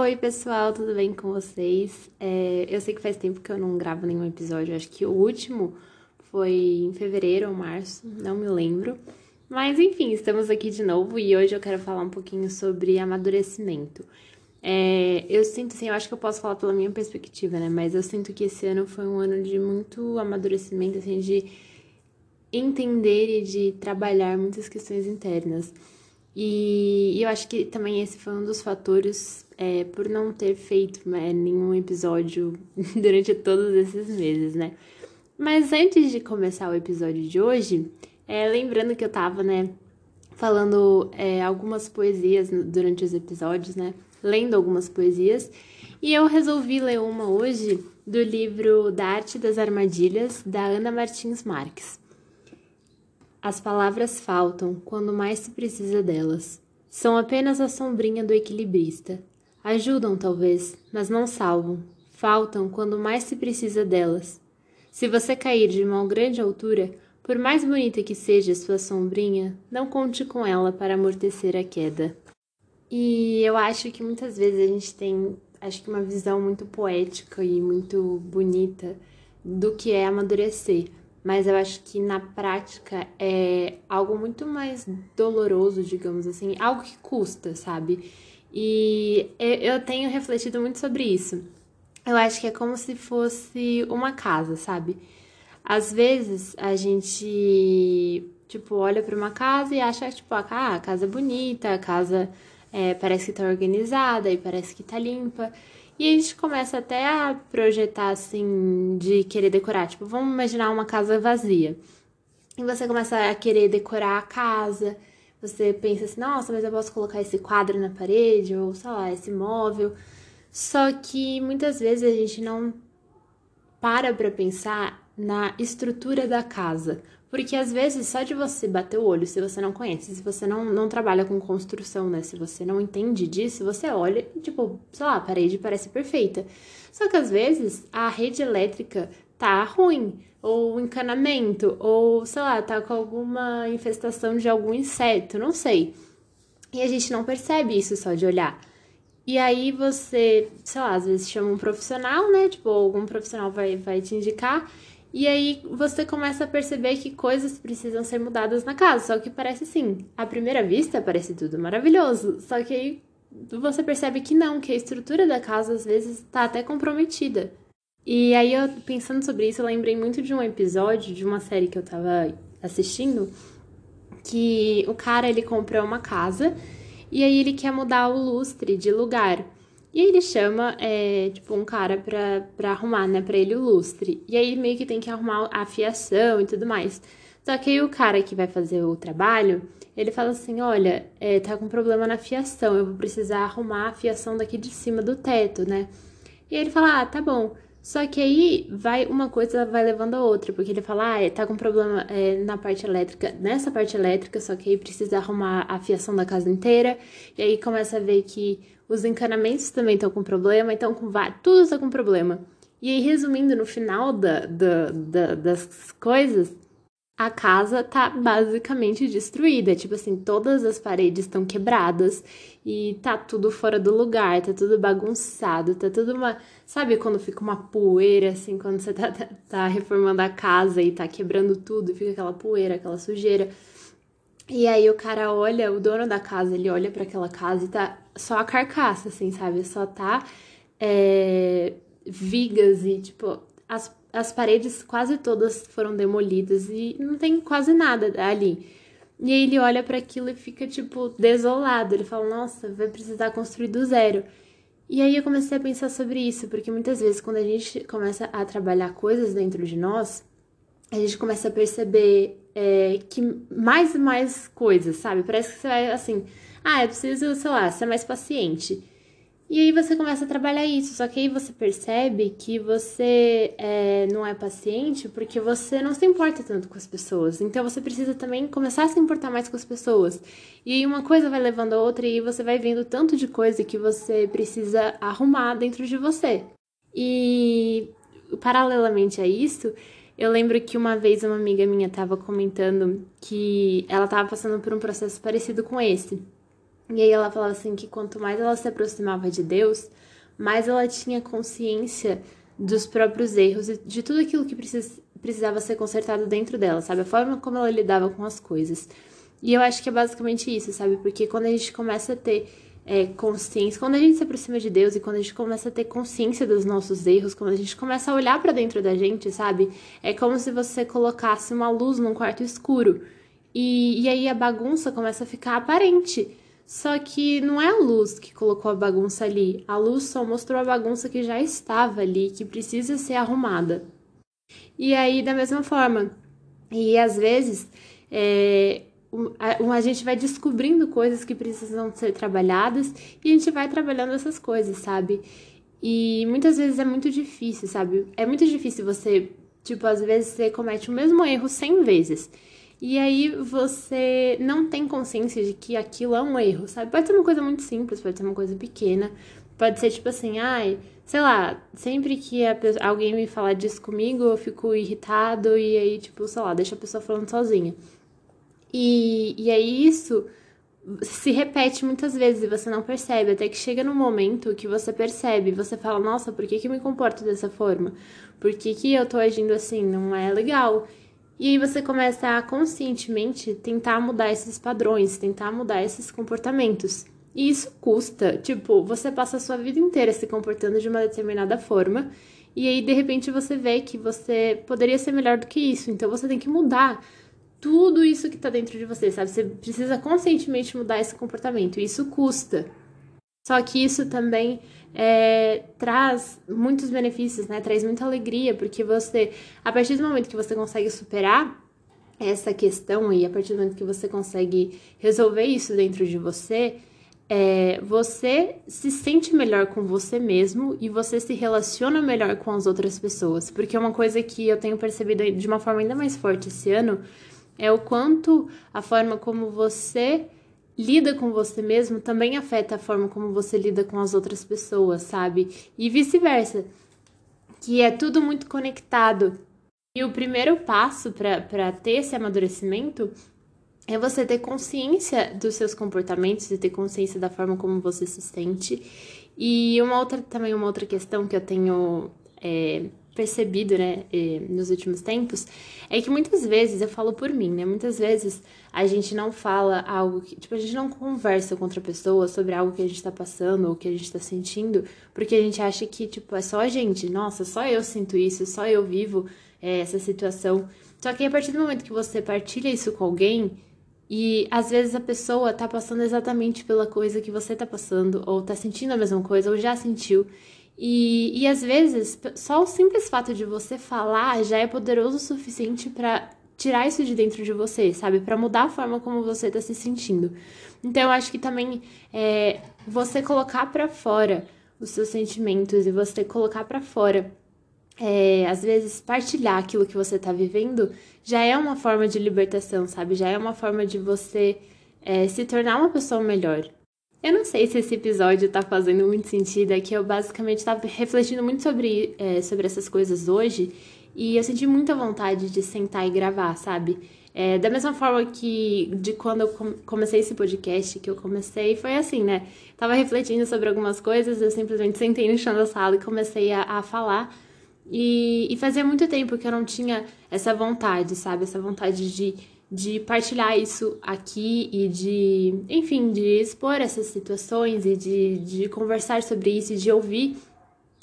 Oi, pessoal, tudo bem com vocês? É, eu sei que faz tempo que eu não gravo nenhum episódio, acho que o último foi em fevereiro ou março, não me lembro. Mas enfim, estamos aqui de novo e hoje eu quero falar um pouquinho sobre amadurecimento. É, eu sinto assim, eu acho que eu posso falar pela minha perspectiva, né? Mas eu sinto que esse ano foi um ano de muito amadurecimento, assim, de entender e de trabalhar muitas questões internas. E eu acho que também esse foi um dos fatores é, por não ter feito né, nenhum episódio durante todos esses meses, né? Mas antes de começar o episódio de hoje, é, lembrando que eu tava, né, falando é, algumas poesias durante os episódios, né? Lendo algumas poesias. E eu resolvi ler uma hoje do livro Da Arte das Armadilhas, da Ana Martins Marques. As palavras faltam quando mais se precisa delas. São apenas a sombrinha do equilibrista. Ajudam, talvez, mas não salvam. Faltam quando mais se precisa delas. Se você cair de uma grande altura, por mais bonita que seja sua sombrinha, não conte com ela para amortecer a queda. E eu acho que muitas vezes a gente tem, acho que uma visão muito poética e muito bonita do que é amadurecer mas eu acho que na prática é algo muito mais doloroso, digamos assim, algo que custa, sabe? E eu tenho refletido muito sobre isso. Eu acho que é como se fosse uma casa, sabe? Às vezes a gente, tipo, olha para uma casa e acha, tipo, ah, a casa é bonita, a casa é, parece que tá organizada e parece que tá limpa. E a gente começa até a projetar assim, de querer decorar. Tipo, vamos imaginar uma casa vazia. E você começa a querer decorar a casa. Você pensa assim, nossa, mas eu posso colocar esse quadro na parede, ou sei lá, esse móvel. Só que muitas vezes a gente não para pra pensar na estrutura da casa. Porque às vezes só de você bater o olho, se você não conhece, se você não, não trabalha com construção, né? Se você não entende disso, você olha e, tipo, sei lá, a parede parece perfeita. Só que às vezes a rede elétrica tá ruim, ou encanamento, ou sei lá, tá com alguma infestação de algum inseto, não sei. E a gente não percebe isso só de olhar. E aí você, sei lá, às vezes chama um profissional, né? Tipo, algum profissional vai, vai te indicar. E aí você começa a perceber que coisas precisam ser mudadas na casa. Só que parece assim, à primeira vista parece tudo maravilhoso. Só que aí você percebe que não, que a estrutura da casa às vezes está até comprometida. E aí eu pensando sobre isso, eu lembrei muito de um episódio de uma série que eu tava assistindo, que o cara ele comprou uma casa e aí ele quer mudar o lustre de lugar. E aí ele chama, é, tipo, um cara pra, pra arrumar, né, pra ele o lustre. E aí meio que tem que arrumar a fiação e tudo mais. Só que aí o cara que vai fazer o trabalho, ele fala assim, olha, é, tá com problema na fiação, eu vou precisar arrumar a fiação daqui de cima do teto, né? E aí ele fala, ah, tá bom. Só que aí vai uma coisa vai levando a outra, porque ele fala, ah, tá com problema é, na parte elétrica, nessa parte elétrica, só que aí precisa arrumar a fiação da casa inteira. E aí começa a ver que os encanamentos também estão com problema, então com tudo está com problema. E aí, resumindo, no final da, da, da, das coisas, a casa tá basicamente destruída. Tipo assim, todas as paredes estão quebradas e tá tudo fora do lugar, tá tudo bagunçado, tá tudo uma. Sabe quando fica uma poeira, assim, quando você tá, tá, tá reformando a casa e tá quebrando tudo, fica aquela poeira, aquela sujeira. E aí o cara olha, o dono da casa, ele olha para aquela casa e tá só a carcaça, assim, sabe? Só tá é, vigas e, tipo, as, as paredes quase todas foram demolidas e não tem quase nada ali. E aí ele olha para aquilo e fica, tipo, desolado. Ele fala, nossa, vai precisar construir do zero. E aí eu comecei a pensar sobre isso, porque muitas vezes quando a gente começa a trabalhar coisas dentro de nós, a gente começa a perceber é, que mais e mais coisas, sabe? Parece que você vai assim, ah, eu preciso, sei lá, ser mais paciente. E aí você começa a trabalhar isso, só que aí você percebe que você é, não é paciente porque você não se importa tanto com as pessoas. Então você precisa também começar a se importar mais com as pessoas. E aí uma coisa vai levando a outra e você vai vendo tanto de coisa que você precisa arrumar dentro de você. E paralelamente a isso, eu lembro que uma vez uma amiga minha estava comentando que ela estava passando por um processo parecido com esse. E aí ela falava assim que quanto mais ela se aproximava de Deus, mais ela tinha consciência dos próprios erros e de tudo aquilo que precis, precisava ser consertado dentro dela, sabe? A forma como ela lidava com as coisas. E eu acho que é basicamente isso, sabe? Porque quando a gente começa a ter é, consciência, quando a gente se aproxima de Deus e quando a gente começa a ter consciência dos nossos erros, quando a gente começa a olhar para dentro da gente, sabe? É como se você colocasse uma luz num quarto escuro. E, e aí a bagunça começa a ficar aparente. Só que não é a luz que colocou a bagunça ali. A luz só mostrou a bagunça que já estava ali, que precisa ser arrumada. E aí, da mesma forma. E às vezes, é, a, gente vai descobrindo coisas que precisam ser trabalhadas e a gente vai trabalhando essas coisas, sabe? E muitas vezes é muito difícil, sabe? É muito difícil você, tipo, às vezes você comete o mesmo erro 100 vezes. E aí você não tem consciência de que aquilo é um erro, sabe? Pode ser uma coisa muito simples, pode ser uma coisa pequena, pode ser tipo assim, ai, sei lá, sempre que pessoa, alguém me falar disso comigo, eu fico irritado e aí, tipo, sei lá, deixa a pessoa falando sozinha. E, e aí isso se repete muitas vezes e você não percebe, até que chega num momento que você percebe, você fala, nossa, por que, que eu me comporto dessa forma? Por que, que eu tô agindo assim? Não é legal. E aí você começa a conscientemente tentar mudar esses padrões, tentar mudar esses comportamentos. E isso custa, tipo, você passa a sua vida inteira se comportando de uma determinada forma, e aí de repente você vê que você poderia ser melhor do que isso, então você tem que mudar tudo isso que tá dentro de você, sabe? Você precisa conscientemente mudar esse comportamento. E isso custa. Só que isso também é, traz muitos benefícios, né? Traz muita alegria, porque você, a partir do momento que você consegue superar essa questão e a partir do momento que você consegue resolver isso dentro de você, é, você se sente melhor com você mesmo e você se relaciona melhor com as outras pessoas. Porque uma coisa que eu tenho percebido de uma forma ainda mais forte esse ano é o quanto a forma como você lida com você mesmo também afeta a forma como você lida com as outras pessoas, sabe? E vice-versa. Que é tudo muito conectado. E o primeiro passo para ter esse amadurecimento é você ter consciência dos seus comportamentos e ter consciência da forma como você se sente. E uma outra também uma outra questão que eu tenho é, percebido, né, nos últimos tempos, é que muitas vezes, eu falo por mim, né, muitas vezes a gente não fala algo que, tipo, a gente não conversa com outra pessoa sobre algo que a gente tá passando ou que a gente tá sentindo, porque a gente acha que, tipo, é só a gente, nossa, só eu sinto isso, só eu vivo é, essa situação. Só que a partir do momento que você partilha isso com alguém, e às vezes a pessoa tá passando exatamente pela coisa que você tá passando, ou tá sentindo a mesma coisa, ou já sentiu. E, e às vezes, só o simples fato de você falar já é poderoso o suficiente para tirar isso de dentro de você, sabe? Para mudar a forma como você tá se sentindo. Então, eu acho que também é, você colocar para fora os seus sentimentos e você colocar para fora, é, às vezes, partilhar aquilo que você tá vivendo, já é uma forma de libertação, sabe? Já é uma forma de você é, se tornar uma pessoa melhor. Eu não sei se esse episódio tá fazendo muito sentido, é que eu basicamente estava refletindo muito sobre, é, sobre essas coisas hoje e eu senti muita vontade de sentar e gravar, sabe? É, da mesma forma que de quando eu comecei esse podcast, que eu comecei, foi assim, né? Tava refletindo sobre algumas coisas, eu simplesmente sentei no chão da sala e comecei a, a falar. E, e fazia muito tempo que eu não tinha essa vontade, sabe? Essa vontade de de partilhar isso aqui e de, enfim, de expor essas situações e de, de conversar sobre isso e de ouvir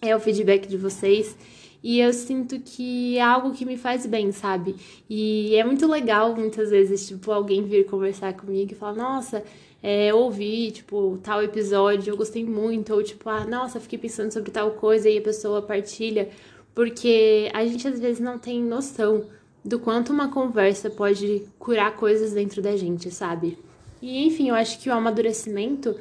é, o feedback de vocês. E eu sinto que é algo que me faz bem, sabe? E é muito legal muitas vezes, tipo, alguém vir conversar comigo e falar, nossa, é, ouvi, tipo, tal episódio, eu gostei muito, ou tipo, ah, nossa, fiquei pensando sobre tal coisa e a pessoa partilha, porque a gente às vezes não tem noção do quanto uma conversa pode curar coisas dentro da gente, sabe? E enfim, eu acho que o amadurecimento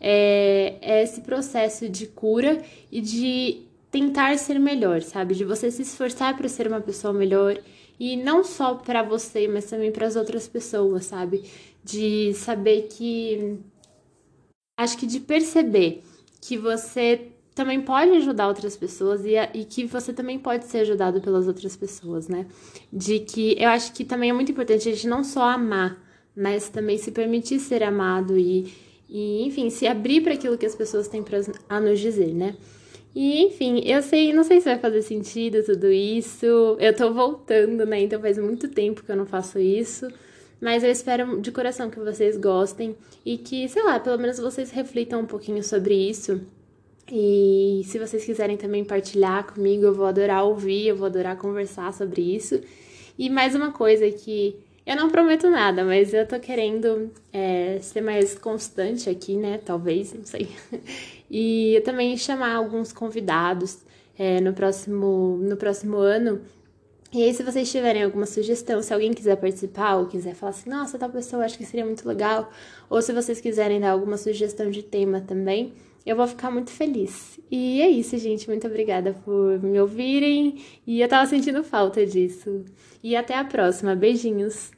é, é esse processo de cura e de tentar ser melhor, sabe? De você se esforçar para ser uma pessoa melhor e não só para você, mas também para as outras pessoas, sabe? De saber que acho que de perceber que você também pode ajudar outras pessoas e, e que você também pode ser ajudado pelas outras pessoas, né? De que eu acho que também é muito importante a gente não só amar, mas também se permitir ser amado e, e, enfim, se abrir para aquilo que as pessoas têm pra, a nos dizer, né? E, enfim, eu sei, não sei se vai fazer sentido tudo isso. Eu tô voltando, né? Então faz muito tempo que eu não faço isso. Mas eu espero de coração que vocês gostem e que, sei lá, pelo menos vocês reflitam um pouquinho sobre isso. E se vocês quiserem também partilhar comigo, eu vou adorar ouvir, eu vou adorar conversar sobre isso. E mais uma coisa que eu não prometo nada, mas eu tô querendo é, ser mais constante aqui, né? Talvez, não sei. E eu também chamar alguns convidados é, no, próximo, no próximo ano. E aí, se vocês tiverem alguma sugestão, se alguém quiser participar ou quiser falar assim, nossa, tal pessoa acho que seria muito legal, ou se vocês quiserem dar alguma sugestão de tema também, eu vou ficar muito feliz. E é isso, gente. Muito obrigada por me ouvirem. E eu tava sentindo falta disso. E até a próxima. Beijinhos.